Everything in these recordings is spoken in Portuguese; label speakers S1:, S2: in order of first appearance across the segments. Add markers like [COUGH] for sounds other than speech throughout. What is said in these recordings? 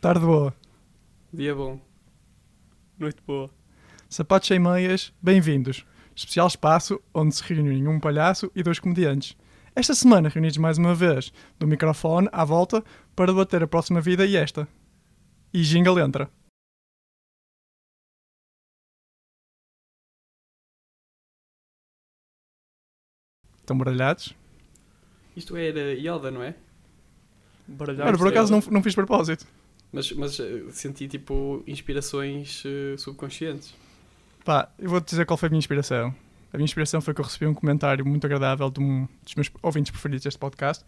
S1: Tarde boa.
S2: Dia bom.
S3: Noite boa.
S1: Sapatos sem meias, bem-vindos. Especial espaço onde se reúnem um palhaço e dois comediantes. Esta semana reunidos mais uma vez, do microfone à volta, para debater a próxima vida e esta. E jingle entra. Estão baralhados?
S2: Isto era Yoda, não é?
S3: Baralhar.
S1: Ora, por acaso não, não fiz propósito.
S2: Mas, mas eh, senti tipo inspirações eh, subconscientes.
S1: Pá, eu vou-te dizer qual foi a minha inspiração. A minha inspiração foi que eu recebi um comentário muito agradável de um dos meus ouvintes preferidos deste podcast,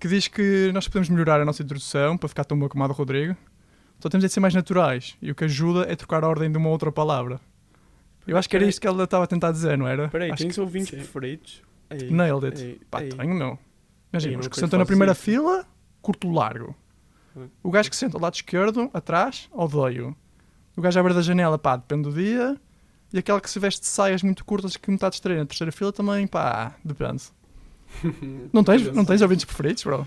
S1: que diz que nós podemos melhorar a nossa introdução para ficar tão boa como a do Rodrigo. Só temos de ser mais naturais. E o que ajuda é trocar a ordem de uma outra palavra. Eu acho que era isto que ela estava a tentar dizer, não era?
S3: Peraí,
S1: acho
S3: tens ouvintes
S2: sim.
S3: preferidos? Ei,
S1: que nailed it.
S3: ei,
S1: Pá,
S3: ei.
S1: tenho meu. Imagina,
S3: Ei,
S1: os
S3: não
S1: que sentam na primeira
S3: isso.
S1: fila, curto largo. O gajo que senta ao lado esquerdo, atrás, odeio. O gajo à beira da janela, pá, depende do dia. E aquele que se veste de saias muito curtas que metade estreia na terceira fila também, pá, depende. [LAUGHS] Não tens, não tens ouvintes preferidos, bro?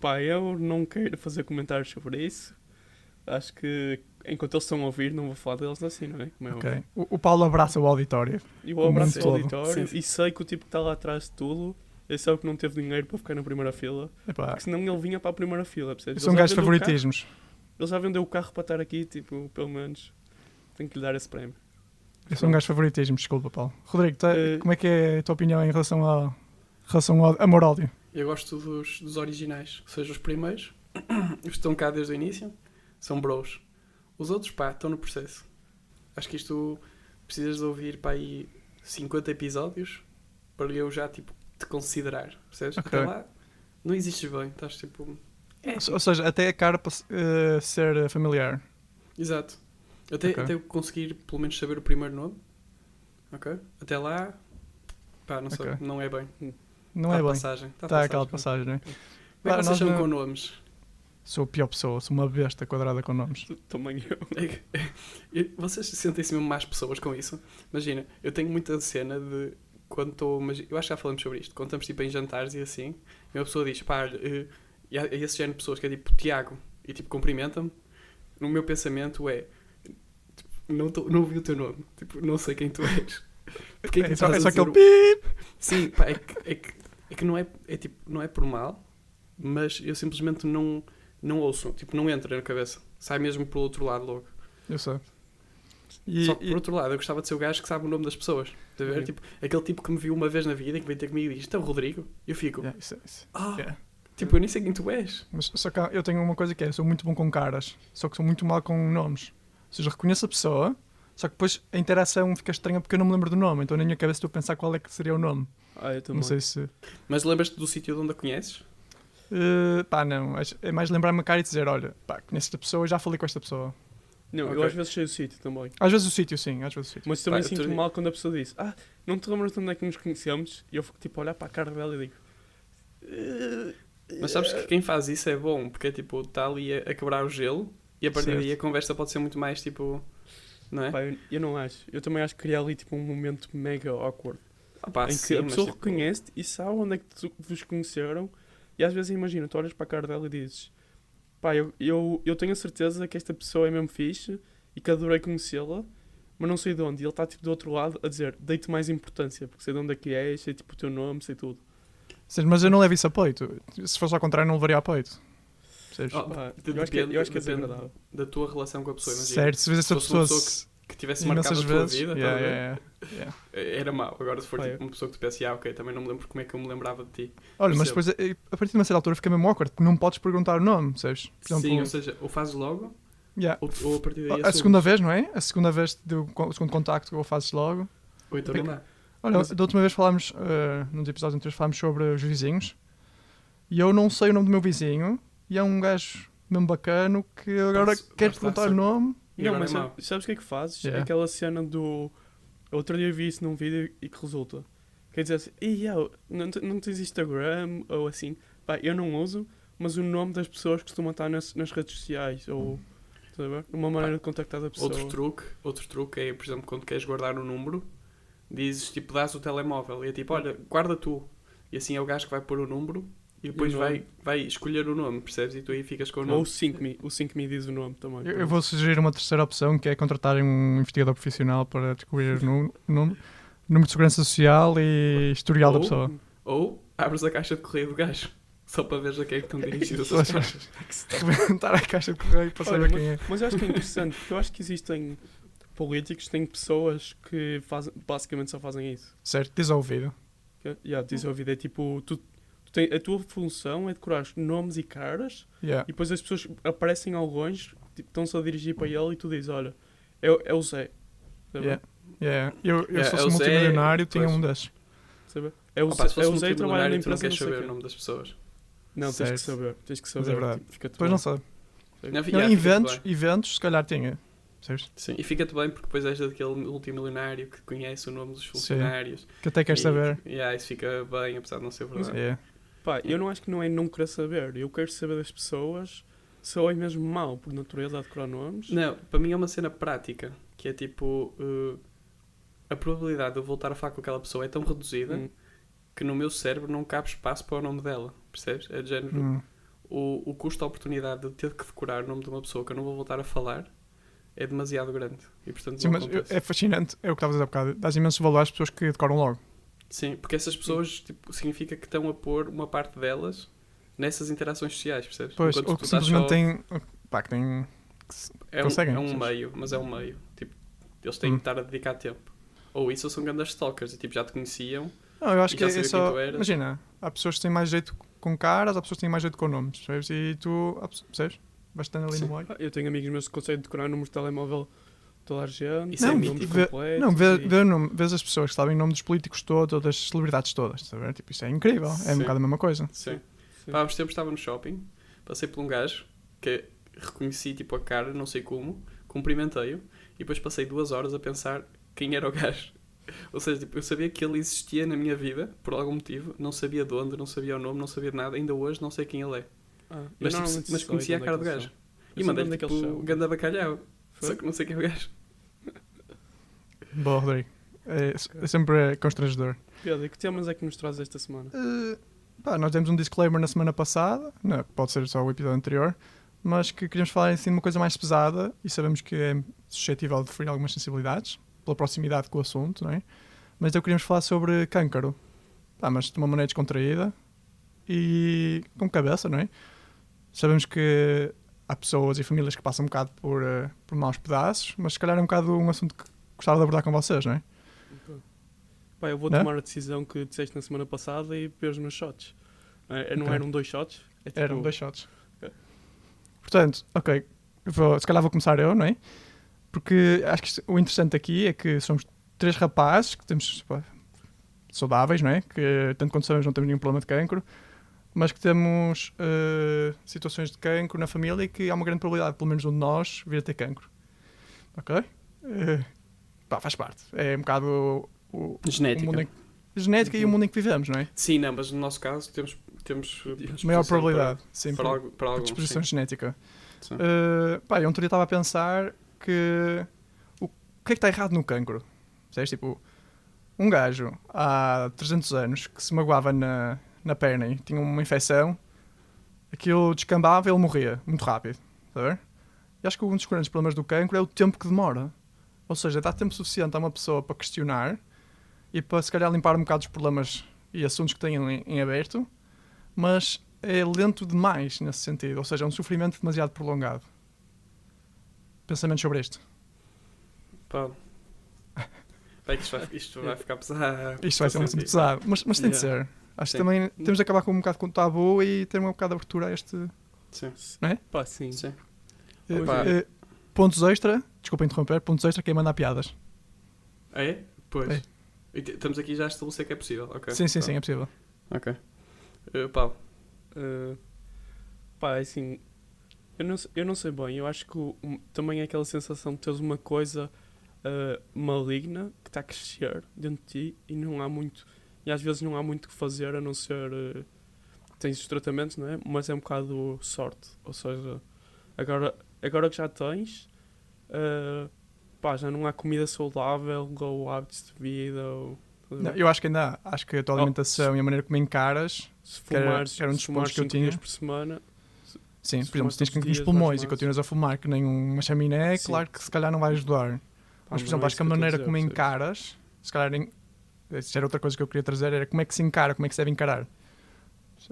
S3: Pá, eu não quero fazer comentários sobre isso. Acho que enquanto eles estão a ouvir, não vou falar deles assim, não é? Como é.
S1: O, o Paulo abraça o auditório.
S3: E eu abraço o auditório
S2: Sim, sim.
S3: e sei que o tipo que está lá atrás de tudo, ele sabe que não teve dinheiro para ficar na primeira fila.
S1: Epá,
S3: Porque senão ele vinha para a primeira fila, percebes?
S1: eu sou um
S3: Ele já
S1: gajo de
S3: vendeu o carro-
S1: favoritismos.
S3: Ele já vendeu o carro para estar aqui, tipo, pelo menos. Tenho que lhe dar esse prémio.
S1: Eu sou um gajo de favoritismos, desculpa, Paulo. Rodrigo, tá-
S3: Eh,
S1: como é que é a tua opinião em relação ao, relação ao amor-ódio?
S2: Eu gosto dos, dos originais, ou seja, os primeiros, [CLEARS THROAT] os que estão cá desde o início, são bros. Os outros, pá, estão no processo. Acho que isto precisas de ouvir para aí 50 episódios para eu já, tipo, te considerar. Percebes?
S1: Ok.
S2: Até lá, não existes bem, estás tipo. É,
S1: Ou seja, até a cara para se- eh, ser familiar.
S2: Exato. Até,
S1: Ok.
S2: até eu conseguir pelo menos saber o primeiro nome. Ok? Até lá, pá, não sei,
S1: Ok.
S2: não é bem.
S1: Não
S2: Tá
S1: é bem.
S2: passagem. Tá
S1: Está aquela
S2: passagem.
S1: não é?
S2: Como é que vocês são
S1: não-
S2: com nomes?
S1: Sou a pior pessoa, sou uma besta quadrada com nomes. [LAUGHS]
S3: Também eu.
S2: É eu- Vocês sentem-se mesmo mais pessoas com isso? Imagina, eu tenho muita cena de quando estou. mas Eu acho que já falamos sobre isto. Quando estamos tipo, em jantares e assim, e uma pessoa diz, pá, eh, e há esse género de pessoas que é tipo Tiago e tipo cumprimenta-me. No meu pensamento é. tipo, não, tô, não ouvi o teu nome. Tipo, não sei quem tu és. Porquê [LAUGHS] que
S1: É só, é só
S2: dizer
S1: aquele pip.
S2: Sim, pá, é que, é que, é que não, é, é, tipo, não é por mal, mas eu simplesmente não, não ouço. Tipo, não entra na cabeça. Sai mesmo pelo outro lado logo.
S1: Eu sei. E,
S2: Só que,
S1: e-
S2: por outro lado, eu gostava de ser o gajo que sabe o nome das pessoas. A ver? Tipo, aquele tipo que me viu uma vez na vida e que vem ter comigo e diz: Então, Rodrigo. Eu fico:
S1: Yeah, isso, é- isso.
S2: Ah,
S1: Yeah.
S2: tipo, eu nem sei quem tu és.
S1: Mas só que eu tenho uma coisa que é, sou muito bom com caras, só que sou muito mal com nomes. Ou seja, reconheço a pessoa, só que depois a interação fica estranha porque eu não me lembro do nome, então na minha cabeça estou a pensar qual é que seria o nome.
S3: Ah, eu também.
S1: Não sei se...
S2: Mas lembras-te do sítio de onde a conheces?
S1: Eh, pá, não. É mais lembrar-me a cara e dizer, olha, pá, conheço esta pessoa e já falei com esta pessoa.
S3: Não, eu
S2: Ok.
S3: às vezes sei o sítio também.
S1: Às vezes o sítio, sim, às vezes o sítio.
S3: Mas também
S2: Pá, eu
S3: sinto mal quando a pessoa diz Ah, não te lembras de onde é que nos conhecemos? E eu fico tipo a olhar para a cara dela e digo "Eh,
S2: Mas sabes que quem faz isso é bom, porque é tipo, está ali a, a quebrar o gelo e a partir
S1: Certo.
S2: daí a conversa pode ser muito mais tipo. Não é?
S3: Pá, eu, eu não acho. Eu também acho que cria ali tipo um momento mega awkward.
S2: Ah, pá,
S3: em que
S2: sim,
S3: a
S2: mas,
S3: pessoa
S2: tipo,
S3: reconhece e sabe onde é que tu- vos conheceram. E às vezes imagina, tu olhas para a cara dela e dizes Pá, eu, eu, eu tenho a certeza que esta pessoa é mesmo fixe e que adorei conhecê-la, mas não sei de onde. E ele está tipo do outro lado a dizer Dei-te mais importância, porque sei de onde é que és, sei tipo o teu nome, sei tudo.
S1: Ou seja, mas eu não levo isso a peito. Se fosse ao contrário, não levaria a peito.
S2: Oh,
S3: Pá, eu, acho que, é- eu acho que é
S2: depende
S3: desagradável.
S2: da tua relação com a pessoa. Imagina,
S1: certo, se vês essa pessoa...
S2: pessoa
S1: se-
S2: que tivesse marcado a tua vida,
S1: yeah,
S2: a
S1: yeah, yeah, [LAUGHS]
S2: era mau. Agora, se for tipo, uma pessoa que tu pensa, ah, ok, também não me lembro como é que eu me lembrava de ti.
S1: Olha, mas depois, eh, a partir de uma certa altura, fica mesmo awkward, porque não podes perguntar o nome? Por exemplo,
S2: Sim, ou seja, ou fazes logo, ou, ou a partir daí
S1: a
S2: assumes.
S1: segunda vez, não é? A segunda vez do o segundo contacto ou fazes logo.
S2: Ou então não dá.
S1: Olha,
S3: Mas-
S1: da última vez falámos, uh, nos episódios anteriores, falámos sobre os vizinhos. E eu não sei o nome do meu vizinho. E é um gajo mesmo bacano que agora
S2: está,
S1: perguntar o nome.
S2: E
S3: não, mas
S2: é mau.
S3: sabe- sabes o que é que fazes?
S1: Yeah.
S3: Aquela cena do. Outro dia vi isso num vídeo e que resulta. Quer dizer assim, "Ih, eu, não, não tens Instagram ou assim. Pá, eu não uso, mas o nome das pessoas costuma estar nas, nas redes sociais ou. Uma maneira de contactar a pessoa.
S2: Outro truque, outro truque é, por exemplo, quando queres guardar um número, dizes, tipo, dás o telemóvel e é tipo, olha, guarda tu. E assim é o gajo que vai pôr o número e depois
S3: E o
S2: vai,
S3: nome?
S2: vai escolher o nome, percebes? E tu aí ficas com o
S3: Ou
S2: nome.
S3: o 5me, o 5me diz o nome também.
S1: Eu, eu vou sugerir uma terceira opção, que é contratarem um investigador profissional para descobrir o nu- número, número de segurança social e historial da
S2: Ou-
S1: pessoa.
S2: Ou abres a caixa de correio do gajo, só para veres a quem é que estão dirigidas as caixas.
S1: Rebentar a caixa de correio para
S3: Olha,
S1: saber quem é.
S3: Mas eu acho que é interessante, porque eu acho que existem políticos, têm pessoas que fazem, basicamente só fazem isso.
S1: Certo, diz ao ouvido.
S3: Yeah, diz a vida, é tipo, tu tem, a tua função é decorar nomes e caras
S1: Yeah.
S3: e depois as pessoas aparecem ao longe, tipo, estão-se a dirigir para ele e tu dizes, olha, é, o- é o Zé. Sabe?
S1: Yeah. Yeah. Eu, eu
S2: Yeah,
S1: se
S2: é
S1: fosse
S2: o Zé,
S1: multimilionário, tinha
S2: pois.
S1: um desses.
S3: Sabe? É o,
S2: Opa,
S3: Zé,
S2: se fosse
S3: é o Zé e trabalha na
S2: multimilionário, tu não
S3: empresa
S2: queres saber o nome das pessoas.
S3: Não, tens que
S1: Certo.
S3: saber, tens que
S1: Mas
S3: saber.
S1: é verdade.
S3: tipo,
S1: Depois
S3: bem.
S1: não sabe.
S2: Não,
S1: Não,
S2: yeah,
S1: eventos, eventos, se calhar tinha.
S2: Sim, e fica-te bem porque depois és daquele multimilionário que conhece o nome dos funcionários.
S1: Que até queres
S2: E-
S1: saber.
S2: Yeah, isso fica bem, apesar de não ser verdade.
S1: Yeah.
S3: Pá, eu não acho que não é não querer saber. Eu quero saber das pessoas se ou é mesmo mau por natureza a decorar nomes.
S2: Não, para mim é uma cena prática, que é tipo, uh, a probabilidade de eu voltar a falar com aquela pessoa é tão reduzida
S3: Hum.
S2: que no meu cérebro não cabe espaço para o nome dela, percebes? É de género,
S1: Hum.
S2: o, o custo de oportunidade de ter que decorar o nome de uma pessoa que eu não vou voltar a falar é demasiado grande. E portanto
S1: Sim, mas eu-
S2: acontece.
S1: é fascinante, é o que estavas a dizer há bocado. Dás imenso valor às pessoas que decoram logo.
S2: Sim, porque essas pessoas tipo, significa que estão a pôr uma parte delas nessas interações sociais, percebes?
S1: Pois,
S2: Enquanto
S1: ou que simplesmente
S2: só-
S1: têm. Pá, que têm.
S2: É um,
S1: conseguem,
S2: é um
S1: percebes?
S2: meio, mas é um meio. Tipo, eles têm
S1: Hum.
S2: que estar a dedicar tempo. Ou isso ou são grandes stalkers e tipo, já te conheciam.
S1: Não, eu acho
S2: E
S1: que
S2: já
S1: é só. Imagina, há pessoas que têm mais jeito com caras, há pessoas que têm mais jeito com nomes, percebes? E tu, percebes? Bastante ali
S2: Sim.
S1: no meio.
S3: Eu tenho amigos meus que conseguem decorar números de telemóvel toda a gente.
S2: É
S3: nomes
S1: Vê-
S3: completos
S1: Não, vê,
S3: e-
S1: vê o nome, vês as pessoas que sabem o nome dos políticos todos ou das celebridades todas, ver? Tipo, isso é incrível, é
S2: Sim.
S1: um bocado a mesma coisa.
S2: Sim.
S3: Sim.
S2: Pá, há uns tempos estava no shopping, passei por um gajo que reconheci tipo a cara, não sei como, cumprimentei-o e depois passei duas horas a pensar quem era o gajo. Ou seja, tipo, eu sabia que ele existia na minha vida por algum motivo, não sabia de onde, não sabia o nome, não sabia nada, ainda hoje não sei quem ele é.
S3: Ah,
S2: Mas, tipo, mas conhecia a
S3: é
S2: cara do gajo. E
S3: sei
S2: mandei
S3: onde é que
S2: tipo um ganda bacalhau.
S3: Foi?
S2: Só que não sei quem é o gajo.
S1: Boa, Rodrigo. É, é sempre constrangedor.
S3: Pedro, e que temas é que nos traz esta semana?
S1: Uh, pá, nós demos um disclaimer na semana passada, não, pode ser só o episódio anterior, mas que queríamos falar assim de uma coisa mais pesada e sabemos que é suscetível de ferir algumas sensibilidades pela proximidade com o assunto, não é? Mas então queríamos falar sobre câncaro, pá, mas de uma maneira descontraída e com cabeça, não é? Sabemos que há pessoas e famílias que passam um bocado por, uh, por maus pedaços, mas se calhar é um bocado um assunto que gostava de abordar com vocês, não é?
S3: Pá, eu vou
S1: Não?
S3: tomar a decisão que disseste na semana passada e pôs os meus shots. É, não
S1: Ok.
S3: eram dois shots? É tipo-
S1: Eram dois shots.
S3: Ok.
S1: Portanto, ok, vou- se calhar vou começar eu, não é? Porque acho que o interessante aqui é que somos três rapazes que temos pá, saudáveis, não é? Que tanto quanto sabemos não temos nenhum problema de cancro, mas que temos eh, situações de cancro na família e que há uma grande probabilidade, pelo menos um de nós, vir a ter cancro. Ok? Eh, pá, faz parte. É um bocado o, o, o
S2: Genética.
S1: mundo em, genética e o mundo em que vivemos, não é?
S2: Sim, não, mas no nosso caso temos, temos uh,
S1: Maior probabilidade,
S2: para,
S1: sim.
S2: para, algo, para alguns,
S1: predisposição
S2: sim.
S1: genética.
S2: Sim.
S1: Uh, pá, eu um dia estava a pensar que o, o que é que está errado no cancro? Sabes, tipo, um gajo há 300 anos que se magoava na, na perna e tinha uma infecção, aquilo descambava e ele morria muito rápido. Ver? E acho que um dos grandes problemas do cancro é o tempo que demora. Ou seja, dá tempo suficiente a uma pessoa para questionar e para se calhar limpar um bocado os problemas e assuntos que têm em, em aberto, mas é lento demais nesse sentido. Ou seja, é um sofrimento demasiado prolongado. Pensamentos sobre isto.
S2: Pá. Que isto vai, isto vai ficar pesado.
S1: Isto vai ser assunto pesado, mas, mas tem de ser. Acho que
S2: Sim.
S1: também temos de acabar com um bocado com o tabu e ter um bocado de abertura a este.
S2: Sim,
S3: Pá, sim.
S2: sim.
S1: eh,
S2: Opa.
S1: eh, pontos extra, desculpa interromper, pontos extra, quem manda piadas.
S2: Ah, é? Pois.
S1: É.
S2: E Estamos aqui já a estabelecer que é possível. ok.
S1: sim, sim,
S2: Tá.
S1: sim, é possível.
S2: Ok. Uh, Paulo.
S3: Uh, pá, assim, eu não, eu não sei bem, eu acho que o- um- também é aquela sensação de teres uma coisa uh, maligna que está a crescer dentro de ti e não há muito, e às vezes não há muito o que fazer a não ser. uh, tens os tratamentos, não é? Mas é um bocado sorte, ou seja, agora, agora que já tens, uh, pá, já não há comida saudável ou hábitos de vida, ou,
S1: Não, eu acho que ainda há. Acho que a tua
S3: Oh,
S1: alimentação e a maneira como encaras.
S3: Se
S1: que
S3: fumares,
S1: que era um dos pontos que eu tinha.
S3: por semana,
S1: Sim,
S3: Se
S1: por exemplo, se tens cancro nos pulmões e continuas a fumar que nem uma chaminé,
S3: Sim.
S1: claro que se calhar não vai ajudar.
S3: pá,
S1: Mas, por exemplo,
S3: é
S1: acho que a maneira
S3: dizer,
S1: como encaras, se calhar, isso era outra coisa que eu queria trazer, era como é que se encara, como é que se deve encarar.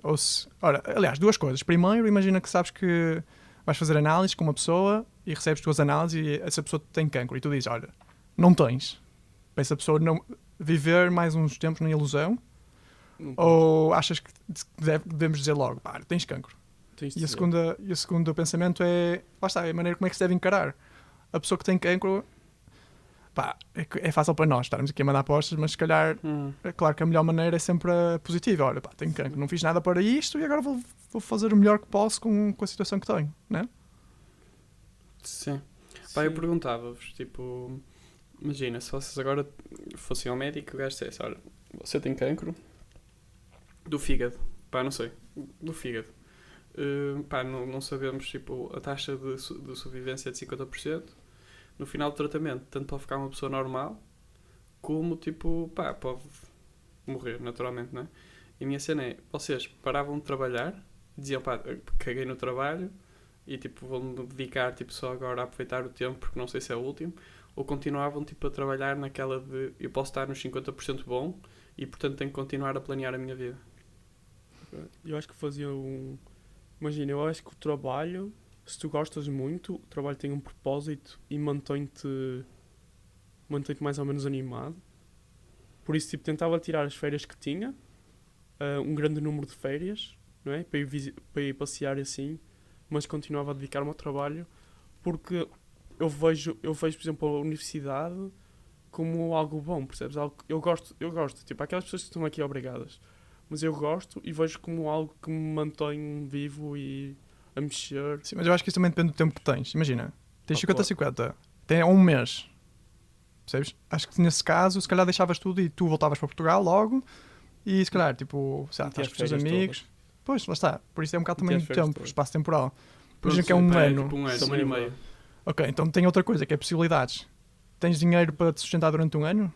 S1: Ou se, ora, aliás, duas coisas. Primeiro, imagina que sabes que vais fazer análise com uma pessoa e recebes tuas análises e essa pessoa tem cancro e tu dizes, olha, não tens. Para essa pessoa não viver mais uns tempos na ilusão ou achas que deve- devemos dizer logo, pá, tens cancro.
S3: tens
S1: E, a segunda, e o segundo pensamento é, lá está, é a maneira como é que se deve encarar. A pessoa que tem cancro, pá, é, é fácil para nós estarmos aqui a mandar apostas, mas se calhar,
S2: Hum.
S1: é claro que a melhor maneira é sempre a positiva. Olha, pá, tenho cancro, não fiz nada para isto e agora vou, vou fazer o melhor que posso com, com a situação que tenho, né?
S2: Sim. Pá, eu
S3: Sim.
S2: perguntava-vos, tipo, imagina, se vocês agora fossem ao médico e o gajo dissesse, olha, você tem cancro do fígado, pá, não sei, do fígado. Uh, pá, não, não sabemos, tipo, a taxa de, de sobrevivência é de 50%. No final do tratamento, tanto pode ficar uma pessoa normal, como, tipo, pá, pode morrer, naturalmente, não é? E a minha cena é, vocês paravam de trabalhar, diziam, pá, caguei no trabalho, e tipo vou-me dedicar tipo só agora a aproveitar o tempo porque não sei se é o último ou continuavam tipo a trabalhar naquela de eu posso estar nos 50% bom e portanto tenho que continuar a planear a minha vida
S3: Eu acho que fazia um. Imagina, eu acho que o trabalho, se tu gostas muito, o trabalho tem um propósito e mantém-te. mantém-te mais ou menos animado. Por isso, tipo, tentava tirar as férias que tinha, ah, um grande número de férias, não é? Para ir, para ir passear assim, mas continuava a dedicar-me ao trabalho porque eu vejo, eu vejo, por exemplo, a universidade como algo bom, percebes? Algo, eu gosto, eu gosto, tipo, aquelas pessoas que estão aqui obrigadas mas eu gosto e vejo como algo que me mantém vivo e a mexer.
S1: Sim, mas eu acho que isso também depende do tempo que tens. Imagina, tens
S3: Ah,
S1: 50-50, tem um mês, percebes? Acho que nesse caso, se calhar deixavas tudo e tu voltavas para Portugal logo e se calhar, tipo, sei lá, estás com os teus amigos. Pois, lá está. Por isso é um bocado também de tempo,
S3: todas.
S1: espaço temporal. Por
S2: Pronto,
S1: exemplo, que é um ano.
S2: tipo um ano, um ano e
S3: é
S2: meio
S1: Ok, então tem outra coisa que é possibilidades. Tens dinheiro para te sustentar durante um ano?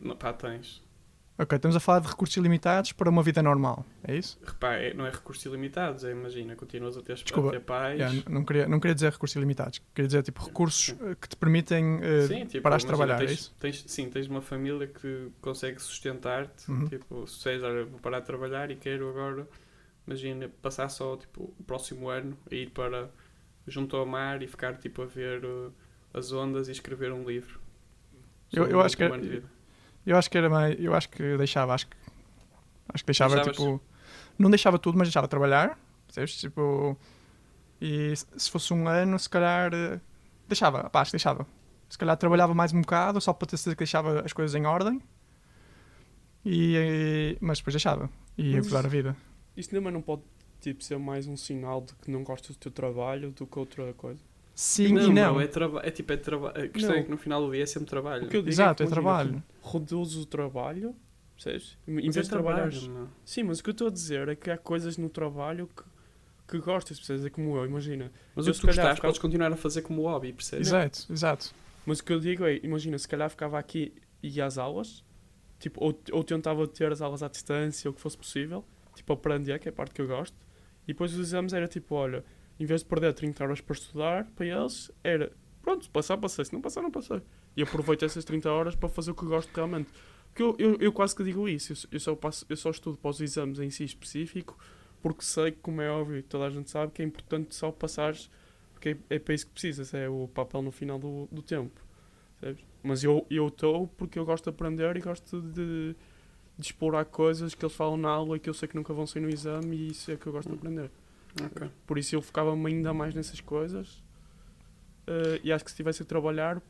S2: não, pá, tens
S1: Ok, estamos a falar de recursos ilimitados para uma vida normal, é isso?
S2: repá, é- não é recursos ilimitados é, imagina, continuas a ter, a
S1: Desculpa,
S2: ter pais
S1: Yeah, não, queria, não queria dizer recursos ilimitados, queria dizer tipo recursos eh, que te permitem eh,
S2: Sim, tipo,
S1: parares de trabalhar, é
S2: tens,
S1: isso?
S2: tens- sim, tens uma família que consegue sustentar-te.
S1: Uhum.
S2: Tipo, olha, vou parar de trabalhar e quero agora, imagina, passar só tipo, o próximo ano a ir para junto ao mar e ficar tipo a ver uh, as ondas e escrever um livro.
S1: Eu- eu acho que era-. Eu acho que era mais. Eu acho que deixava, acho que. Acho que deixava
S2: Deixavas?
S1: tipo. Não deixava tudo, mas deixava trabalhar. Percebes? Tipo. E se se fosse um ano, se calhar. eh, Deixava, pá, acho que deixava. Se calhar trabalhava mais um bocado, só para ter certeza que deixava as coisas em ordem. E, eh, mas depois deixava. E ia gozar a vida.
S3: Isso também não pode tipo, ser mais um sinal de que não gostas do teu trabalho do que outra coisa.
S1: Sim
S2: não,
S1: e não.
S2: é, traba é tipo, é trabalho. A questão
S3: Não.
S2: é que no final do dia é sempre trabalho.
S3: O que eu digo
S1: Exato,
S3: é,
S1: é
S3: que, imagina,
S1: trabalho.
S3: Reduz o trabalho, percebes? Em
S2: Mas
S3: vez
S2: é
S3: de
S2: meu.
S3: Sim, mas o que eu estou a dizer é que há coisas no trabalho que, que gostas, percebes? É como eu, imagina.
S2: Mas
S3: Eu
S2: o que tu
S3: calhar
S2: gostares
S3: ficava-
S2: podes continuar a fazer como hobby, percebes?
S1: Exato, exato.
S3: Mas o que eu digo é, imagina, se calhar ficava aqui e ia às aulas, tipo, ou, ou tentava ter as aulas à distância, o que fosse possível, tipo, aprender, que é a parte que eu gosto, e depois os exames era tipo, olha, em vez de perder 30 horas para estudar, para eles, era, pronto, passar, passei, se não passar, não passei. E aproveito essas 30 horas para fazer o que gosto realmente. Porque eu, eu, eu quase que digo isso, eu, só- eu, só passo, eu só estudo para os exames em si específico, porque sei que, como é óbvio, toda a gente sabe, que é importante só passares, porque é, é para isso que precisas, é o papel no final do, do tempo. Sabes? Mas eu eu estou porque eu gosto de aprender e gosto de, de explorar coisas que eles falam na aula e que eu sei que nunca vão sair no exame e isso é que eu gosto de aprender.
S2: Ok.
S3: Por isso eu focava-me ainda mais nessas coisas eh, e acho que se estivesse a trabalhar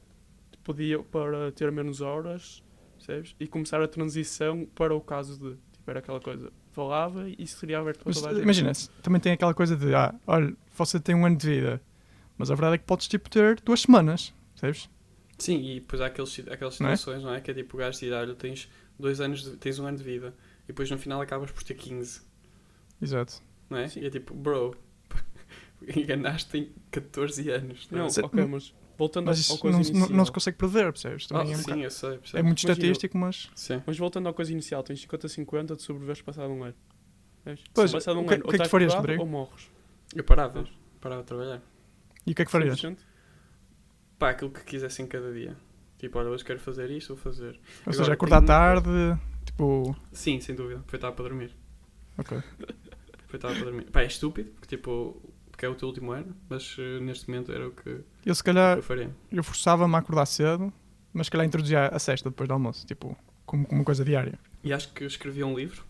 S3: podia para ter menos horas percebes? e começar a transição para o caso de tipo, era aquela coisa falava e isso seria aberto para
S1: Mas,
S3: toda a gente.
S1: imagina, também tem aquela coisa de, ah, olha, você tem um ano de vida, mas a verdade é que podes tipo ter duas semanas, sabes?
S2: Sim, e depois há aqueles, aquelas
S1: Não é?
S2: situações, não é? Que é tipo o gajo diz, olha, tens dois anos, de- tens um ano de vida e depois no final acabas por ter 15,
S1: Exato.
S2: Não é?
S3: Sim.
S2: E é tipo, bro, [LAUGHS] enganaste em 14 anos.
S3: não,
S1: Se-
S3: ok, mas voltando
S1: Mas
S3: ao
S1: isso
S3: coisa
S1: não, não,
S3: inicial.
S1: não se consegue prever, percebes?
S2: Ah,
S1: Também é, um
S2: sim,
S1: bocado-
S2: eu sei,
S1: é muito estatístico, mas.
S2: Sim.
S3: Mas voltando à coisa inicial, tens 50-50 de sobreviveres passado um ano.
S1: Pois,
S3: Se passado um
S1: o que-
S3: ano,
S1: o
S3: ou
S1: que é que farias, Rodrigo?
S3: Ou morres.
S2: Eu parava, parava de trabalhar.
S1: E o que é que farias?
S3: 100%?
S2: Pá, aquilo que quisessem cada dia. Tipo, olha, hoje quero fazer isto, vou fazer.
S1: Ou seja,
S2: Agora,
S1: acordar
S2: tenho-
S1: tarde, tipo.
S2: Sim, sem dúvida. Aproveitava para dormir.
S1: Ok. [LAUGHS]
S2: Aproveitava para dormir. Pá, é estúpido, porque tipo, porque é o teu último ano, mas eh, neste momento era o que
S1: Eu se calhar
S2: eu faria.
S1: eu forçava-me a acordar cedo, mas se calhar introduzia a sexta depois do almoço, tipo, como, como uma coisa diária.
S2: E acho que escrevi um livro.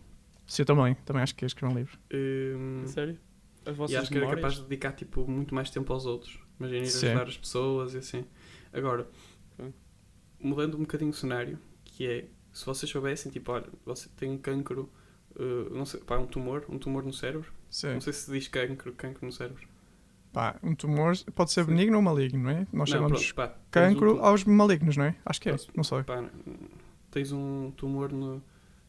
S1: Se eu também, também acho que ia escrever um livro.
S2: hum,
S3: Sério? As
S2: e
S3: vossas
S2: acho que era
S3: memórias?
S2: capaz de dedicar tipo, muito mais tempo aos outros. Imagina ir
S1: Sim.
S2: ajudar as pessoas e assim. Agora, mudando um bocadinho o cenário, que é, se vocês soubessem, tipo, olha, você tem um cancro, eh, não sei, pá, um tumor, um tumor no cérebro.
S1: Sim.
S2: Não sei se diz cancro, cancro no cérebro.
S1: Pá, um tumor pode ser
S2: Sim.
S1: benigno ou maligno, não é? Nós
S2: Não,
S1: chamamos
S2: pá, um
S1: cancro
S2: tu-
S1: aos malignos, não é? Acho que é,
S2: Posso-
S1: não sei.
S2: pá, tens um tumor no,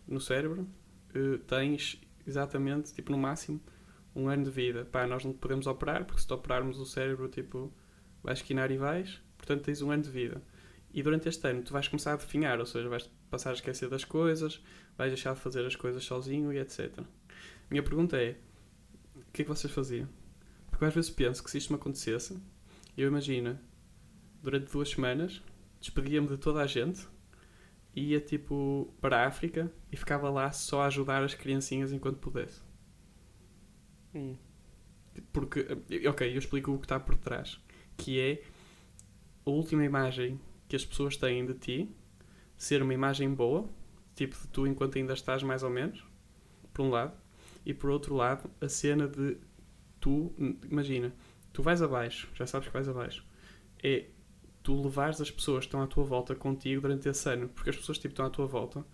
S2: no cérebro, eh, tens exatamente, tipo, no máximo, um ano de vida. Pá, nós não podemos operar, porque se te operarmos o cérebro, tipo, vais esquinar e vais, portanto tens um ano de vida. E durante este ano tu vais começar a definhar, ou seja, vais passar a esquecer das coisas, vais deixar de fazer as coisas sozinho e etc. Minha pergunta é, o que é que vocês faziam? Porque às vezes penso que se isto me acontecesse, eu imagino, durante duas semanas, despedia-me de toda a gente, ia tipo para a África e ficava lá só a ajudar as criancinhas enquanto pudesse.
S3: Hum.
S2: Porque, eh, ok, eu explico o que está por trás, que é a última imagem que as pessoas têm de ti ser uma imagem boa, tipo de tu enquanto ainda estás mais ou menos, por um lado, e por outro lado, a cena de tu, imagina, tu vais abaixo, já sabes que vais abaixo, é tu levares as pessoas que estão à tua volta contigo durante esse ano, porque as pessoas tipo, estão à tua volta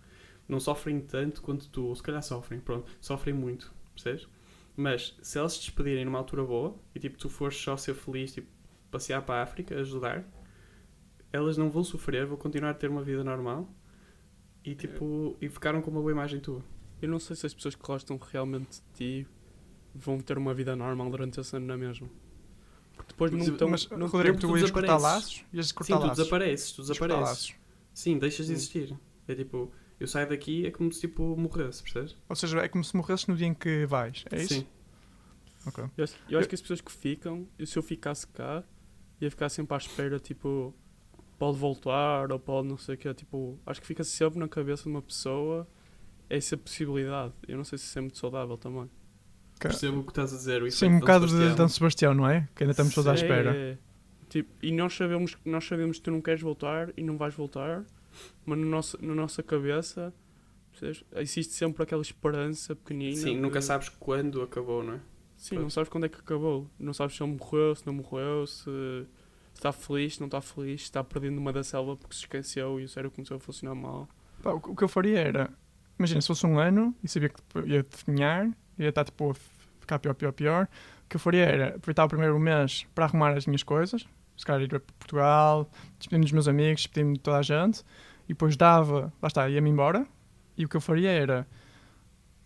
S2: não sofrem tanto quanto tu, ou se calhar sofrem, pronto, sofrem muito, percebes? Mas se elas se despedirem numa altura boa e tipo tu fores só ser feliz, tipo passear para a África, ajudar, elas não vão sofrer, vão continuar a ter uma vida normal e tipo e ficaram com uma boa imagem tua.
S3: Eu não sei se as pessoas que gostam realmente de ti vão ter uma vida normal durante esse ano na mesma. Porque depois não estão.
S1: mas,
S3: não
S1: Rodrigo,
S2: tu
S1: tu ias cortar
S2: desapareces.
S1: laços? Ias
S2: Sim,
S1: cortar
S2: tu
S1: laços?
S2: desapareces, tu
S1: Ias cortar
S2: desapareces.
S1: laços.
S2: Sim, deixas de
S3: Hum.
S2: existir. É tipo, eu saio daqui é como se tipo morresse, percebes?
S1: Ou seja, é como se morresses no dia em que vais, é isso?
S2: Sim.
S1: Ok.
S3: Eu, acho- eu acho que as pessoas que ficam, eu, se eu ficasse cá, ia ficar sempre à espera, tipo, pode voltar ou pode não sei o quê. Tipo, acho que fica sempre na cabeça de uma pessoa essa possibilidade. Eu não sei se isso é muito saudável também.
S2: Percebo o que estás a dizer. O
S1: Sim,
S2: efeito
S1: um
S2: de
S1: bocado de. Dan Sebastião, não é? Que ainda estamos todos à
S3: É,
S1: espera.
S3: é. Tipo, e nós sabemos, nós sabemos que tu não queres voltar e não vais voltar, mas no nosso, na nossa cabeça percebes? existe sempre aquela esperança pequenina.
S2: Sim, nunca
S3: que-
S2: sabes quando acabou, não é?
S3: Sim,
S2: Pois.
S3: não sabes quando é que acabou. Não sabes se ele morreu, se não morreu, se está feliz, não está feliz, está perdendo uma da selva porque se esqueceu e o cérebro começou a funcionar mal.
S1: Pá, o, que- eu faria era, imagina, se fosse um ano e sabia que tipo, ia definhar, ia estar tipo a ficar pior, pior, pior, o que eu faria era aproveitar o primeiro mês para arrumar as minhas coisas, se calhar ir para Portugal, despedir-me dos meus amigos, despedir-me de toda a gente, e depois dava, lá está, ia-me embora, e o que eu faria era,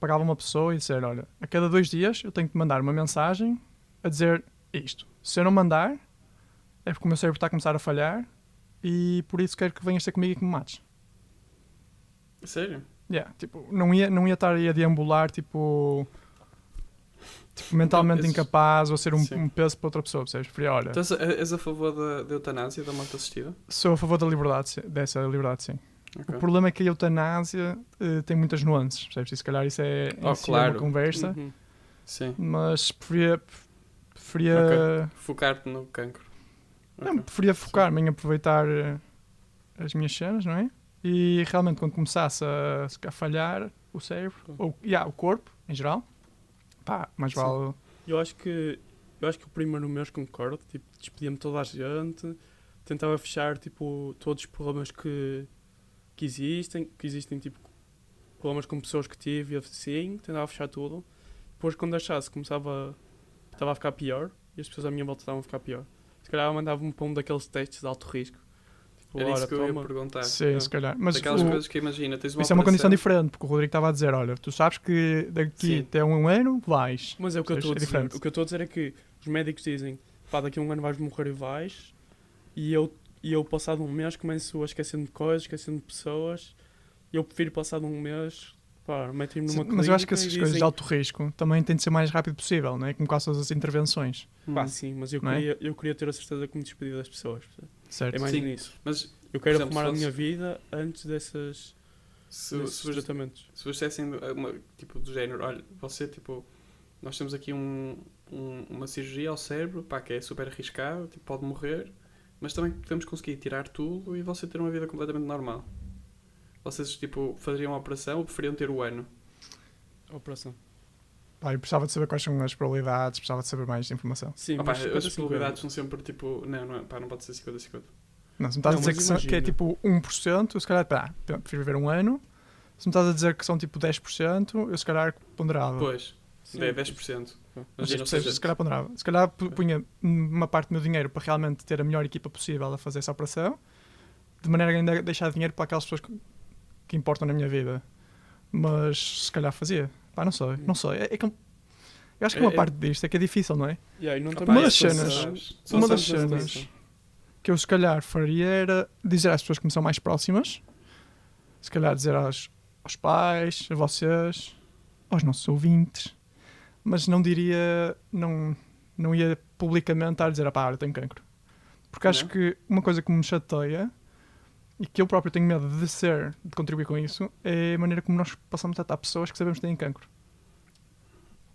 S1: pagava uma pessoa e dizer, olha, a cada dois dias eu tenho que mandar uma mensagem a dizer isto. Se eu não mandar, é porque o meu cérebro está a começar a falhar, e por isso quero que venhas ter comigo e que me mates.
S2: Sério?
S1: Yeah, tipo, não ia, não ia estar aí a deambular, tipo, tipo mentalmente
S2: esses-
S1: incapaz ou ser um, um peso para outra pessoa, percebes? Preferia, olha,
S2: Então, és a- a favor da, da eutanásia, da morte assistida?
S1: sou a favor da liberdade, dessa liberdade, sim.
S2: Ok.
S1: O problema é que a eutanásia eh, tem muitas nuances, percebes? E se calhar isso é,
S2: Oh,
S1: si é
S2: claro.
S1: uma conversa,
S3: Uhum.
S2: Sim.
S1: mas preferia, preferia,
S2: Focar-te no cancro.
S1: Não, preferia focar-me em aproveitar eh, as minhas cenas, não é? E realmente quando começasse a, a falhar o cérebro,
S3: Sim.
S1: ou yeah, o corpo, em geral, pá, mais
S2: Sim.
S1: vale...
S3: Eu acho que eu acho que o primeiro mês concordo, tipo, despedia-me toda a gente, tentava fechar tipo todos os problemas que, que existem, que existem tipo problemas com pessoas que tive e assim, tentava fechar tudo. Depois quando achasse começava estava a ficar pior e as pessoas à minha volta estavam a ficar pior. Se calhar mandava-me para um daqueles testes de alto risco. Tipo,
S2: Era isso que eu ia perguntar.
S1: Sim,
S3: É.
S1: se calhar. Mas
S2: Daquelas
S1: o-
S2: coisas que imagina, tens uma
S1: isso é uma condição
S2: operação-
S1: diferente, porque o Rodrigo estava a dizer, olha, tu sabes que daqui
S2: Sim.
S1: até um ano vais.
S3: Mas é o que eu estou a
S1: É
S3: dizer. O que eu estou a dizer é que os médicos dizem, pá, daqui a um ano vais morrer e vais, e eu, e eu passado um mês começo a esquecendo de coisas, esquecendo de pessoas. E eu prefiro passado um mês, pá, numa
S1: mas eu acho que essas coisas de
S3: dizem-
S1: alto risco também têm de ser o mais rápido possível, não é? Como quase todas as intervenções,
S3: Pá,
S2: Hum.
S3: sim, mas eu
S1: é?
S3: queria, eu queria ter a certeza que me despedia das pessoas.
S1: certo?
S3: É mais
S2: Sim.
S3: nisso.
S2: Mas
S3: Eu quero
S2: exemplo,
S3: arrumar a minha vida antes dessas,
S2: se,
S3: desses
S2: se,
S3: tratamentos.
S2: se vos dissessem uma, tipo do género, olha, você tipo, nós temos aqui um, um- uma cirurgia ao cérebro, pá, que é super arriscado, tipo, pode morrer, mas também podemos conseguir tirar tudo e você ter uma vida completamente normal. Vocês tipo fariam a operação ou preferiam ter o ano?
S3: A operação.
S1: Pá, eu precisava de saber quais são as probabilidades, precisava de saber mais informação.
S3: Sim,
S2: Opa,
S3: mas
S2: as
S3: 50,
S2: probabilidades são sempre tipo, não, não, é, pá, não pode ser 50-50.
S1: Não, se me estás
S3: Não,
S1: a dizer
S3: mas
S1: que, são- que é tipo 1%, eu se calhar, pá, prefiro viver um ano. Se me estás a dizer que são tipo 10%, eu se calhar ponderava.
S2: Pois,
S3: Sim.
S2: é 10%.
S1: Mas
S2: Imagina, ou
S1: se,
S2: seja,
S1: se calhar ponderava. Se calhar pu- punha uma parte do meu dinheiro para realmente ter a melhor equipa possível a fazer essa operação, de maneira a ainda deixar dinheiro para aquelas pessoas que, importam na minha vida. Mas se calhar fazia. Pá, não sei, não sei. É, é que- eu acho que uma
S2: É- é-
S1: parte disto é que é difícil, não é?
S3: Yeah, e não
S2: Opa,
S1: uma
S3: é
S1: das cenas- uma das cenas- que eu se calhar faria era dizer às pessoas que me são mais próximas, se calhar dizer aos, aos pais, a vocês, aos nossos ouvintes, mas não diria, não, não ia publicamente estar a dizer, ah pá, eu tenho cancro. Porque acho
S2: Não?
S1: que uma coisa que me chateia e que eu próprio tenho medo de ser, de contribuir com isso, é a maneira como nós passamos a tratar pessoas que sabemos que têm cancro.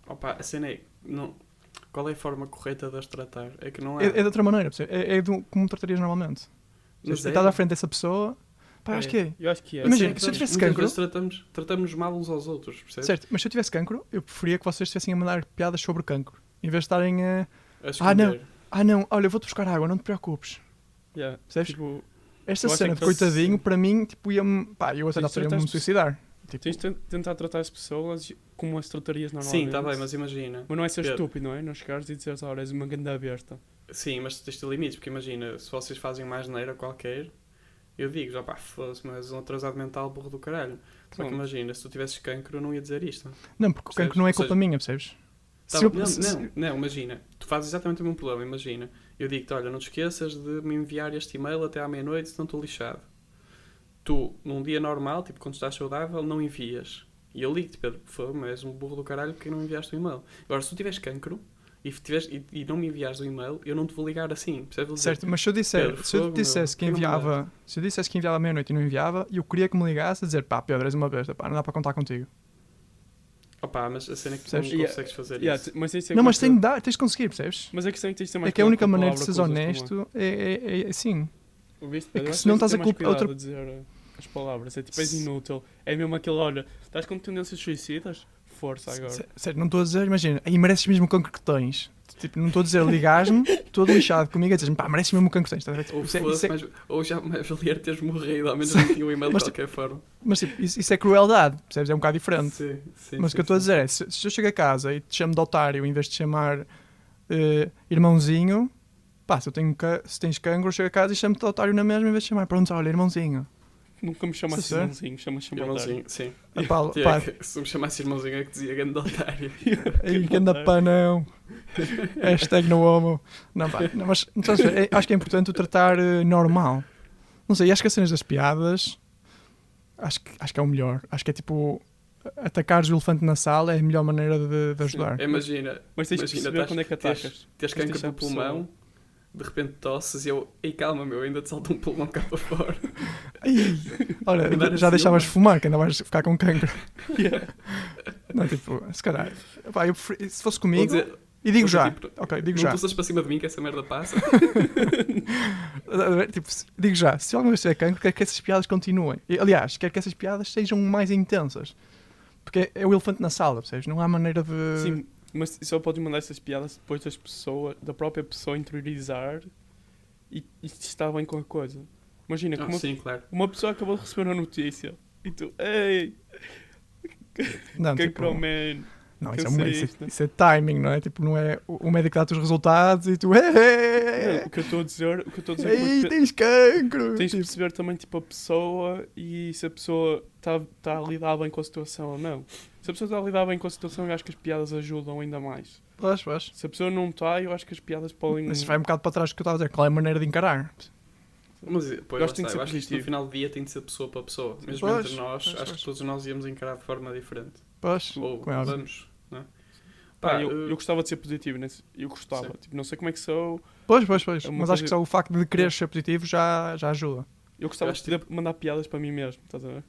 S2: Opa, a cena é, não, qual é a forma correta de as tratar? É que não há.
S1: É, é de outra maneira, é, é do, como tratarias normalmente.
S2: Mas
S1: Se
S2: é.
S1: estás à frente dessa pessoa, pá, acho que é.
S3: Eu acho que é.
S1: Imagina,
S2: é
S1: se eu tivesse cancro-
S2: vezes tratamos, tratamos mal uns aos outros, percebes?
S1: Certo, mas se eu tivesse cancro, eu preferia que vocês estivessem a mandar piadas sobre cancro. Em vez de estarem a.
S2: A
S1: Ah, não. Ah, não, olha, eu vou-te buscar água, não te preocupes.
S3: Yeah.
S1: Percebes?
S3: Tipo,
S1: Esta
S3: eu
S1: cena de coitadinho, para mim, tipo, ia-me. Pá, eu até
S3: Sim,
S1: não seria me
S3: trataste-
S1: suicidar. Tipo,
S3: tens de ten- tentar tratar as pessoas como as tratarias normalmente.
S2: Sim, está bem, mas imagina.
S3: Mas não é ser
S2: Pedro.
S3: estúpido, não é? Não chegares e dizeres, olha, és uma grande aberta.
S2: Sim, mas tens de ter limites, porque imagina, se vocês fazem mais neira qualquer, eu digo, já pá, foda-se, mas um atrasado mental burro do caralho. Só que imagina, se tu tivesses cancro, eu não ia dizer isto.
S1: não, porque o
S2: percebes?
S1: cancro não é culpa
S2: seja,
S1: minha, percebes?
S2: Tá,
S1: Se eu-
S2: não,
S1: se-
S2: não, não, imagina, tu fazes exatamente o mesmo problema, imagina. Eu digo-te, olha, não te esqueças de me enviar este e-mail até à meia-noite, senão estou lixado. Tu, num dia normal, tipo quando estás saudável, não envias. E eu ligo-te, Pedro, foi, mas és um burro do caralho porque não enviaste o e-mail. Agora, se tu tiveres cancro e, tiveres, e, e não me enviares o e-mail, eu não te vou ligar assim, percebes?
S1: Certo, mas se eu, disser,
S2: Pedro,
S1: se eu dissesse que
S2: por que
S1: enviava. Se eu dissesse que enviava à meia-noite e não enviava, eu queria que me ligasse a dizer, pá, Pedro, és uma besta, pá, não dá para contar contigo.
S2: Opá, mas a cena é que tu
S1: Percebes?
S2: não
S3: Yeah,
S2: consegues fazer
S3: Yeah,
S2: isso.
S3: mas de ter
S1: Não, mas tem de dar, tens de conseguir, percebes?
S3: Mas a questão é que tens de ter mais
S1: É que a única maneira de seres honesto é, é, é assim. é que
S3: Eu
S1: se não estás a culpar outra-
S3: dizer uh, as palavras. É tipo, és inútil. É mesmo aquele, olha, estás com tendências suicidas? Força agora.
S1: Sério, não estou a dizer, imagina, aí mereces mesmo o cancro que tens. Tipo, não estou a dizer ligares-me, [LAUGHS] todo lixado comigo, a dizer pá, mereces mesmo o cancro que tens. Ver? Tipo,
S2: Ou,
S1: isso é-
S2: fosse
S1: isso é-
S2: mais- ou já mais valia teres morrido, ao menos não tinha o e-mail de
S1: Mas,
S2: qualquer forma.
S1: Mas tipo, isso, isso é crueldade, percebes? É um bocado diferente.
S2: Sim, sim,
S1: Mas o que eu estou a dizer é, se, se eu chego a casa e te chamo de otário em vez de chamar eh, irmãozinho, pá, se, eu tenho, se tens cancro, eu chego a casa e chamo-te de otário na mesma em vez de chamar, pronto, olha, irmãozinho.
S3: Nunca me chamas
S1: Sim, sim.
S3: irmãozinho, chamas-me
S2: Irmãozinho, sim.
S1: Ah, [LAUGHS] pá,
S2: Que é
S1: pá,
S2: que se me chamasse irmãozinho é que dizia grande otário.
S1: aí que anda panão. Hashtag no homo. Não, pá, não, mas não? É- acho que é importante o tratar eh, normal. Não sei, acho que as cenas das piadas acho que, acho que é o melhor. Acho que é tipo atacares o elefante na sala é a melhor maneira de, de ajudar.
S2: Imagina,
S3: Mas tens
S2: Imagina,
S3: perceber
S2: estás-
S3: quando é que
S2: tens-
S3: atacas.
S2: teres
S3: Mas
S2: cancro no pulmão, de repente tosses e eu, ei calma meu, ainda te salta um pulmão cá para fora. [LAUGHS]
S1: Ai, olha, já
S2: assim,
S1: deixavas de
S2: uma-
S1: fumar, que ainda vais ficar com cancro. [LAUGHS]
S3: Yeah.
S1: Não, tipo, se calhar. Pá, eu se fosse comigo,
S2: dizer,
S1: e digo já.
S2: tipo,
S1: Ok, digo
S2: não
S1: já.
S2: pulsas para cima de mim que essa merda passa. [LAUGHS]
S1: Tipo, digo já, se alguma vez tiver cancro, quero que essas piadas continuem. Aliás, quero que essas piadas sejam mais intensas. Porque é o elefante na sala, percebes? Não há maneira de.
S3: Sim, mas só podes mandar essas piadas depois das pessoas, da própria pessoa interiorizar e, e estar bem com a coisa. Imagina,
S2: Ah,
S3: como uma,
S2: sim, claro.
S3: uma pessoa acabou de receber uma notícia e tu, ei,
S1: Não,
S3: cancro
S1: tipo,
S3: man.
S1: Não, isso é, um, isso,
S3: né?
S1: isso é timing, não é? Tipo, não é o médico dá-te os resultados e tu. "Ei,
S3: o que eu estou a dizer, o que eu estou a dizer é
S1: ei,
S3: porque
S1: tens cancro!
S3: tens de
S1: Tipo,
S3: perceber também tipo a pessoa e se a pessoa está tá a lidar bem com a situação ou não. Se a pessoa está a lidar bem com a situação, eu acho que as piadas ajudam ainda mais.
S1: Pois, pois.
S3: Se a pessoa não está, eu acho que as piadas podem.
S1: Mas isso vai um bocado para trás do que eu estava a dizer. Qual é a maneira de encarar?
S2: Mas, pois,
S3: Eu acho que tem
S2: está,
S3: que
S2: eu
S3: ser
S2: acho que isto no final do dia tem de ser pessoa para pessoa. Mesmo
S1: Pois,
S2: entre nós,
S1: pois,
S2: acho
S1: pois.
S2: que todos nós íamos encarar de forma diferente.
S1: Pois,
S2: Ou
S1: é óbvio.
S2: vamos, não é?
S3: Pá,
S2: Pá,
S3: eu,
S2: eh,
S3: eu gostava de ser positivo, nesse- eu gostava. Tipo, não sei como é que sou.
S1: Pois, pois, pois.
S3: É
S1: Mas acho que
S3: coisa-
S1: só o facto de querer ser positivo já, já ajuda.
S3: Eu gostava
S2: Eu
S3: de poder mandar piadas para mim mesmo, estás a ver?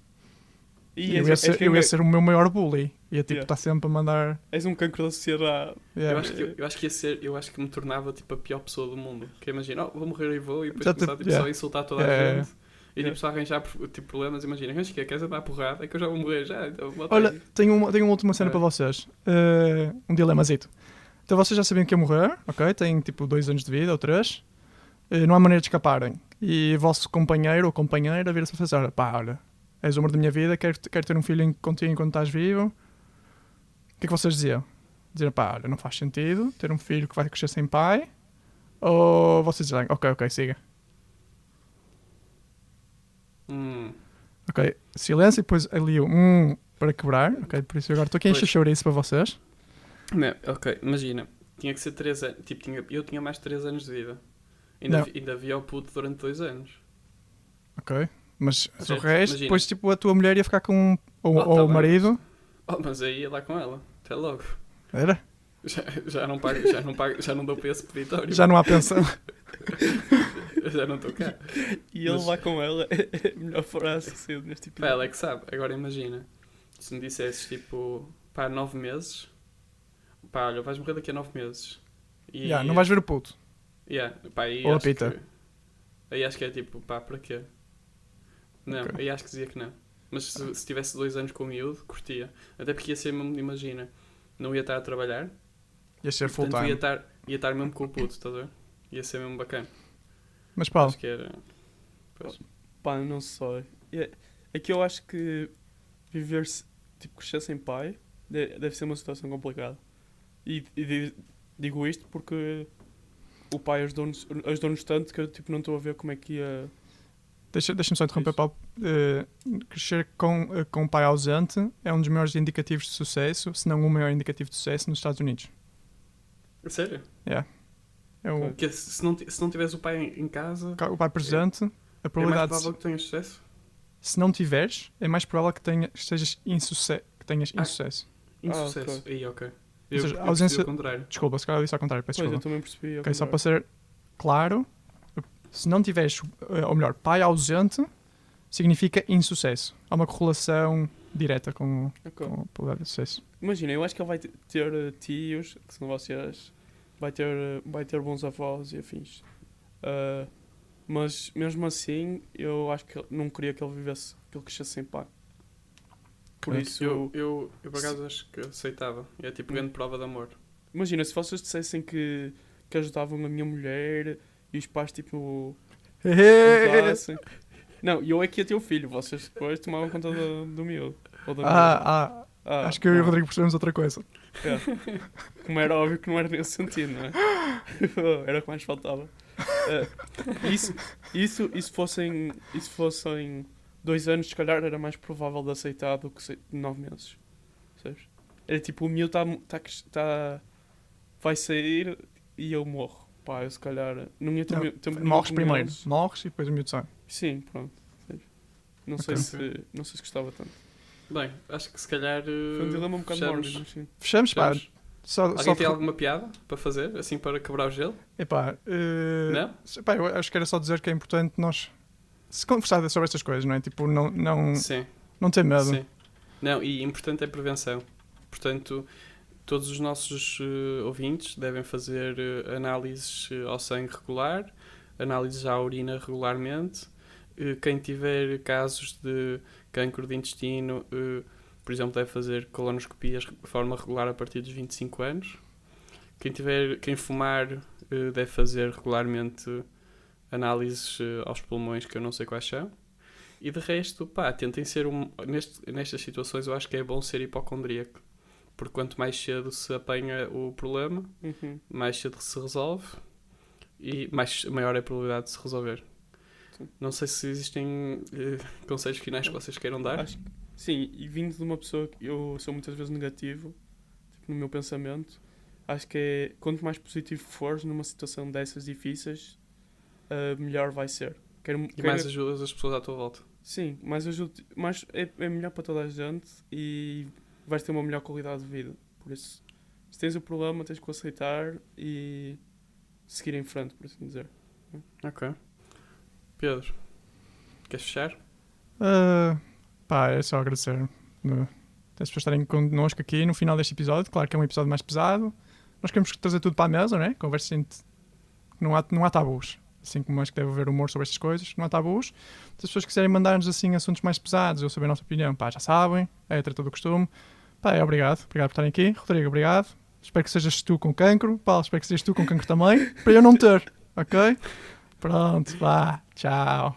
S3: E
S1: eu, ia ser, eu ia
S3: é-
S1: ser o meu maior bully. Ia tipo
S3: Yeah.
S1: estar sempre a mandar.
S3: és um cancro da sociedade.
S1: Yeah.
S2: Eu acho, que, eu acho que ia ser, eu acho que me tornava tipo a pior pessoa do mundo. Que imagina, oh, vou morrer e vou, e depois
S1: Já
S2: começar tipo,
S1: yeah.
S2: só a insultar toda
S1: Yeah,
S2: a gente. E tipo, só arranjar tipo, problemas, imagina, mas que queres andar porrada? É que eu já vou morrer já, então
S1: Olha,
S2: aí."
S1: tenho uma, tenho uma última cena
S2: É.
S1: para vocês. Eh, um dilemazito. Então vocês já sabiam que ia morrer, ok? Têm tipo dois anos de vida ou três. Eh, não há maneira de escaparem. E o vosso companheiro ou companheira vira-se a fazer: olha, pá, olha, és o amor da minha vida, quero, quero ter um filho contigo enquanto estás vivo. O que é que vocês diziam? Diziam, pá, olha, não faz sentido ter um filho que vai crescer sem pai. Ou vocês dizem, ok, ok, siga.
S2: Hum,
S1: Ok, silêncio e depois ali o hum para quebrar. Ok, por isso eu agora estou aqui a encher chouriço para vocês.
S2: não, ok, imagina, tinha que ser 3 anos, tipo, tinha, eu tinha mais 3 anos de vida. Ainda, vi- ainda via o puto durante 2 anos.
S1: Ok. Mas o
S2: Certo,
S1: resto,
S2: imagina.
S1: depois tipo a tua mulher ia ficar com. Ou,
S2: Oh,
S1: ou
S2: tá
S1: o
S2: bem,
S1: marido.
S2: Oh, mas aí ia lá com ela, até logo.
S1: Era?
S2: Já, já não pago, já não pago, já não dou esse peditório.
S1: Já não há pensão. [LAUGHS]
S2: já não estou cá.
S3: E ele
S2: Mas-
S3: lá com ela [LAUGHS] é a melhor frase que saiu neste
S2: Pá,
S3: episódio.
S2: ela é que sabe. Agora imagina, se me dissesses tipo, pá, 9 meses, pá, olha, vais morrer daqui a 9 meses. E,
S1: Já, não vais ver o puto.
S2: Yeah, pá, aí
S1: Ou a pita.
S2: que- aí acho que é tipo, pá, para quê? Não,
S1: Ok.
S2: aí acho que dizia que não. Mas se, se tivesse dois anos com o miúdo, curtia. Até porque ia ser mesmo, imagina, não ia estar a trabalhar,
S1: Ia ser full
S2: portanto ia
S1: time.
S2: estar, ia estar mesmo com o puto, estás a ver? Ia ser mesmo bacana.
S1: Mas Paulo,
S2: Acho que era. Pois.
S3: Pá, não sei. É, é que eu acho que viver, tipo, crescer sem pai de- deve ser uma situação complicada. E, e di- digo isto porque o pai ajudou-nos ajudou tanto que eu tipo, não estou a ver como é que ia.
S1: Deixa- deixa-me só interromper. Paulo. Eh, crescer com, eh, com um pai ausente é um dos maiores indicativos de sucesso, se não o maior indicativo de sucesso nos Estados Unidos.
S2: Sério?
S1: É o,
S3: Ok.
S2: Porque se não, se não tivesse o pai em, casa,
S1: o pai presente, a
S2: é mais
S1: probabilidade de-
S2: provável que tenhas sucesso.
S1: se não tiveres, é mais provável que, tenha, que estejas insucesso. Que tenhas
S2: Ah.
S1: insucesso.
S2: Insucesso. Aí, ok. Eu,
S1: seja,
S2: eu
S1: a ausência-
S2: percebi o contrário.
S1: Desculpa, se calhar eu disse ao contrário, peço
S3: Pois, eu
S1: desculpa.
S3: também percebi. ao
S1: Ok, só para ser claro, se não tiveres, eh, ou melhor, pai ausente, significa insucesso. Há uma correlação direta com,
S3: Ok.
S1: com a probabilidade de sucesso.
S3: Imagina, eu acho que ele vai te- ter eh, tios, que são vocês, vai ter, eh, vai ter bons avós e afins. Ah, mas mesmo assim, eu acho que não queria que ele vivesse, que ele crescesse sem pai. Por
S1: Ok.
S3: isso,
S2: Eu, eu, eu por acaso acho que aceitava. É tipo grande prova de amor.
S3: imagina, se vocês dissessem que, que ajudavam a minha mulher e os pais, tipo. [LAUGHS] Não, e eu é que ia ter o filho, vocês depois tomavam conta do, do miúdo. ou da
S1: ah, ah,
S3: Ah,
S1: acho que eu e o
S3: não.
S1: Rodrigo percebemos outra coisa.
S3: É. Como era óbvio que não era nesse sentido, não é? [LAUGHS] era o que mais faltava. Eh, isso, isso, isso fossem, isso fossem dois anos, se calhar era mais provável de aceitar do que nove meses. Sabes? Era tipo, o miúdo está. Tá, tá, vai sair e eu morro. Pá, eu se calhar. Não ia ter,
S1: Não,
S3: ter
S1: Morres primeiro, morres e depois o miúdo sai.
S3: Sim, pronto. Não, sei
S1: Ok.
S3: se, não sei se gostava tanto.
S2: Bem, acho que se calhar.
S3: Foi um dilema um bocado
S2: fechamos-
S3: mórbido, sim.
S1: Fechamos, pá.
S2: fechamos.
S1: Só,
S2: Alguém
S1: só
S2: tem alguma piada para fazer, assim para quebrar o gelo?
S1: Epá, eh,
S2: Não?
S1: pá, eu acho que era só dizer que é importante nós se conversar sobre estas coisas, não é? Tipo, não, não,
S2: Sim.
S1: não ter medo.
S2: Sim. Não, e importante é prevenção. Portanto, todos os nossos eh, ouvintes devem fazer eh, análises eh, ao sangue regular, análises à urina regularmente. Quem tiver casos de cancro de intestino, por exemplo, deve fazer colonoscopias de forma regular a partir dos 25 anos. Quem, tiver, quem fumar deve fazer regularmente análises aos pulmões, que eu não sei quais são. E de resto, pá, tentem ser um. Neste, nestas situações eu acho que é bom ser hipocondríaco. Porque quanto mais cedo se apanha o problema,
S3: Uhum.
S2: mais cedo se resolve e mais, maior é a probabilidade de se resolver.
S3: Sim.
S2: Não sei se existem eh, conselhos finais que vocês queiram dar.
S3: Acho sim, e vindo de uma pessoa que eu sou muitas vezes negativo, tipo, no meu pensamento, acho que é quanto mais positivo fores numa situação dessas difíceis, ah, melhor vai ser. Quero,
S2: E
S3: quero-
S2: mais ajudas as pessoas à tua volta.
S3: Sim, mais, ajuda, mais é, é melhor para toda a gente e vais ter uma melhor qualidade de vida. Por isso, se tens o problema, tens que o aceitar e seguir em frente, por assim dizer.
S2: Ok. Pedro, queres fechar?
S1: Ah, pá, é só agradecer no, as pessoas estarem connosco aqui no final deste episódio. Claro que é um episódio mais pesado. Nós queremos trazer tudo para a mesa, né? Conversa entre- não há, não há tabus. Assim como acho que deve haver humor sobre estas coisas, não há tabus. Se as pessoas quiserem mandar-nos assim assuntos mais pesados ou saber a nossa opinião, pá, já sabem, é a treta do costume. Pá, é obrigado, obrigado por estarem aqui. Rodrigo, obrigado. Espero que sejas tu com cancro. Paulo, espero que sejas tu com cancro também, para eu não ter, ok? Pronto, vá, tchau.